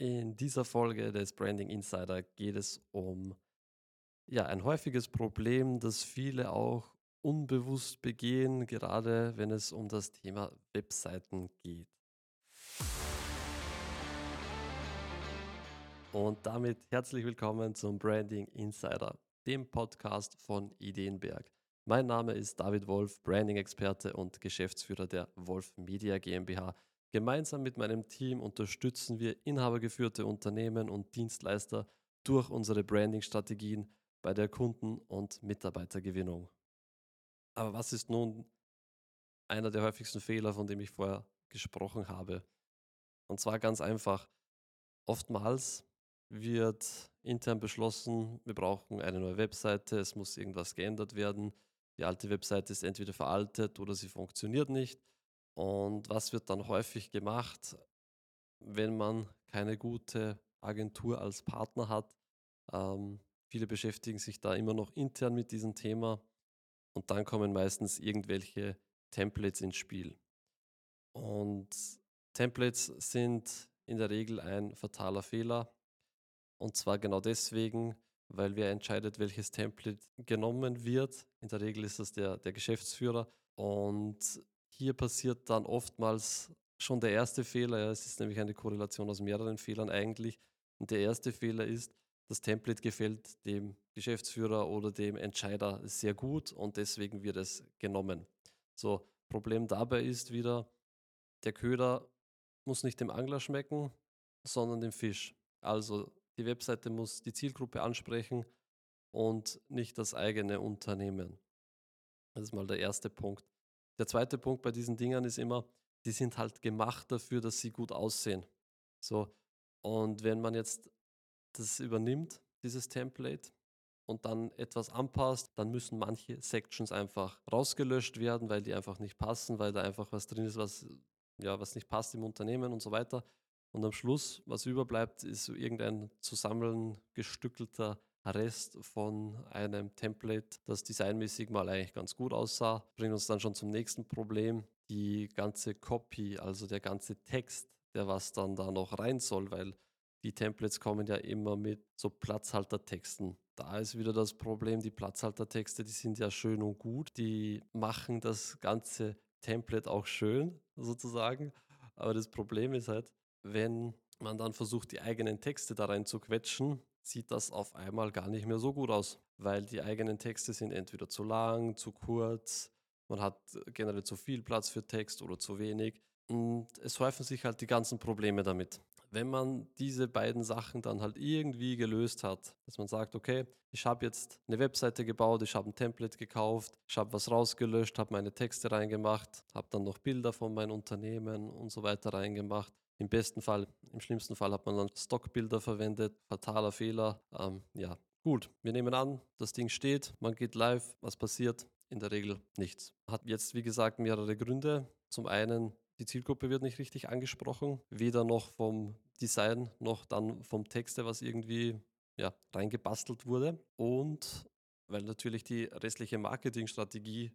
In dieser Folge des Branding Insider geht es um ja, ein häufiges Problem, das viele auch unbewusst begehen, gerade wenn es um das Thema Webseiten geht. Und damit herzlich willkommen zum Branding Insider, dem Podcast von Ideenberg. Mein Name ist David Wolf, Branding-Experte und Geschäftsführer der Wolf Media GmbH Gemeinsam mit meinem Team unterstützen wir inhabergeführte Unternehmen und Dienstleister durch unsere Branding-Strategien bei der Kunden- und Mitarbeitergewinnung. Aber was ist nun einer der häufigsten Fehler, von dem ich vorher gesprochen habe? Und zwar ganz einfach. Oftmals wird intern beschlossen, wir brauchen eine neue Webseite, es muss irgendwas geändert werden. Die alte Webseite ist entweder veraltet oder sie funktioniert nicht. Und was wird dann häufig gemacht, wenn man keine gute Agentur als Partner hat? Ähm, viele beschäftigen sich da immer noch intern mit diesem Thema und dann kommen meistens irgendwelche Templates ins Spiel. Und Templates sind in der Regel ein fataler Fehler. Und zwar genau deswegen, weil wer entscheidet, welches Template genommen wird. In der Regel ist das der, der Geschäftsführer. Und hier passiert dann oftmals schon der erste Fehler. Ja, es ist nämlich eine Korrelation aus mehreren Fehlern eigentlich. Und der erste Fehler ist, das Template gefällt dem Geschäftsführer oder dem Entscheider sehr gut und deswegen wird es genommen. So, Problem dabei ist wieder, der Köder muss nicht dem Angler schmecken, sondern dem Fisch. Also die Webseite muss die Zielgruppe ansprechen und nicht das eigene Unternehmen. Das ist mal der erste Punkt. Der zweite Punkt bei diesen Dingern ist immer, die sind halt gemacht dafür, dass sie gut aussehen. So, und wenn man jetzt das übernimmt, dieses Template, und dann etwas anpasst, dann müssen manche Sections einfach rausgelöscht werden, weil die einfach nicht passen, weil da einfach was drin ist, was, ja, was nicht passt im Unternehmen und so weiter. Und am Schluss, was überbleibt, ist irgendein zusammengestückelter Rest von einem Template, das designmäßig mal eigentlich ganz gut aussah. Bringt uns dann schon zum nächsten Problem. Die ganze Copy, also der ganze Text, der was dann da noch rein soll, weil die Templates kommen ja immer mit so Platzhaltertexten. Da ist wieder das Problem, die Platzhaltertexte, die sind ja schön und gut, die machen das ganze Template auch schön sozusagen. Aber das Problem ist halt, wenn man dann versucht, die eigenen Texte da rein zu quetschen, sieht das auf einmal gar nicht mehr so gut aus, weil die eigenen Texte sind entweder zu lang, zu kurz, man hat generell zu viel Platz für Text oder zu wenig. Und es häufen sich halt die ganzen Probleme damit. Wenn man diese beiden Sachen dann halt irgendwie gelöst hat, dass man sagt, okay, ich habe jetzt eine Webseite gebaut, ich habe ein Template gekauft, ich habe was rausgelöscht, habe meine Texte reingemacht, habe dann noch Bilder von meinem Unternehmen und so weiter reingemacht, im besten Fall, im schlimmsten Fall hat man dann Stockbilder verwendet, fataler Fehler. Ähm, ja, gut, wir nehmen an, das Ding steht, man geht live, was passiert? In der Regel nichts. Hat jetzt, wie gesagt, mehrere Gründe. Zum einen, die Zielgruppe wird nicht richtig angesprochen, weder noch vom Design noch dann vom Texte, was irgendwie ja, reingebastelt wurde. Und weil natürlich die restliche Marketingstrategie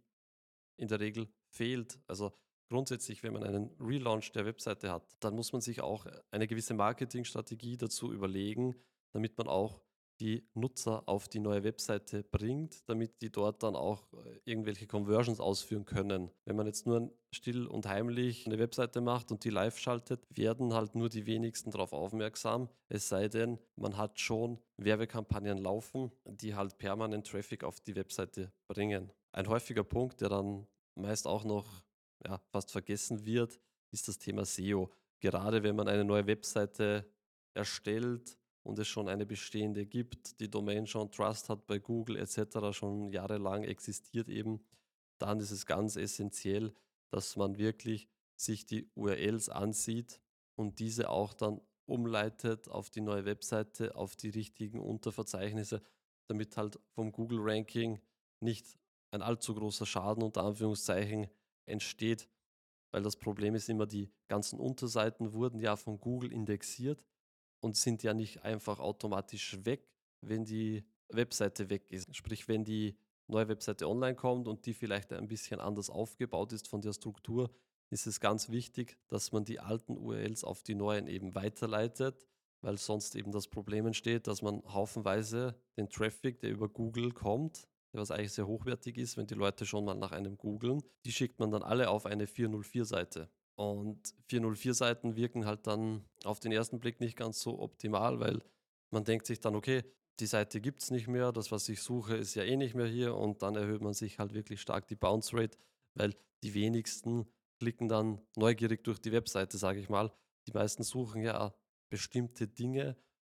in der Regel fehlt. Also grundsätzlich, wenn man einen Relaunch der Webseite hat, dann muss man sich auch eine gewisse Marketingstrategie dazu überlegen, damit man auch die Nutzer auf die neue Webseite bringt, damit die dort dann auch äh, irgendwelche Conversions ausführen können. Wenn man jetzt nur still und heimlich eine Webseite macht und die live schaltet, werden halt nur die wenigsten darauf aufmerksam. Es sei denn, man hat schon Werbekampagnen laufen, die halt permanent Traffic auf die Webseite bringen. Ein häufiger Punkt, der dann meist auch noch ja, fast vergessen wird, ist das Thema SEO. Gerade wenn man eine neue Webseite erstellt und es schon eine bestehende gibt, die Domain schon Trust hat bei Google etc. schon jahrelang existiert eben, dann ist es ganz essentiell, dass man wirklich sich die URLs ansieht und diese auch dann umleitet auf die neue Webseite, auf die richtigen Unterverzeichnisse, damit halt vom Google-Ranking nicht ein allzu großer Schaden unter Anführungszeichen entsteht, weil das Problem ist immer, die ganzen Unterseiten wurden ja von Google indexiert und sind ja nicht einfach automatisch weg, wenn die Webseite weg ist. Sprich, wenn die neue Webseite online kommt und die vielleicht ein bisschen anders aufgebaut ist von der Struktur, ist es ganz wichtig, dass man die alten URLs auf die neuen eben weiterleitet, weil sonst eben das Problem entsteht, dass man haufenweise den Traffic, der über Google kommt, der was eigentlich sehr hochwertig ist, wenn die Leute schon mal nach einem googeln, die schickt man dann alle auf eine 404-Seite. Und 404-Seiten wirken halt dann auf den ersten Blick nicht ganz so optimal, weil man denkt sich dann, okay, die Seite gibt es nicht mehr, das, was ich suche, ist ja eh nicht mehr hier und dann erhöht man sich halt wirklich stark die Bounce Rate, weil die wenigsten klicken dann neugierig durch die Webseite, sage ich mal. Die meisten suchen ja bestimmte Dinge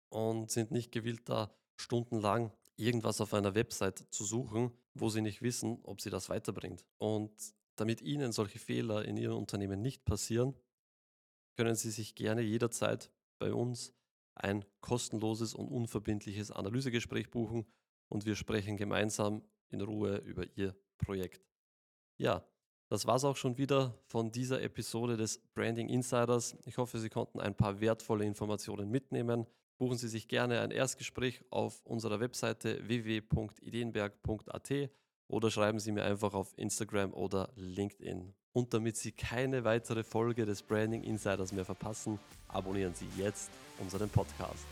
und sind nicht gewillt, da stundenlang irgendwas auf einer Website zu suchen, wo sie nicht wissen, ob sie das weiterbringt. Und damit Ihnen solche Fehler in Ihrem Unternehmen nicht passieren, können Sie sich gerne jederzeit bei uns ein kostenloses und unverbindliches Analysegespräch buchen und wir sprechen gemeinsam in Ruhe über Ihr Projekt. Ja, das war es auch schon wieder von dieser Episode des Branding Insiders. Ich hoffe, Sie konnten ein paar wertvolle Informationen mitnehmen. Buchen Sie sich gerne ein Erstgespräch auf unserer Webseite www.ideenberg.at oder schreiben Sie mir einfach auf Instagram oder LinkedIn. Und damit Sie keine weitere Folge des Branding Insiders mehr verpassen, abonnieren Sie jetzt unseren Podcast.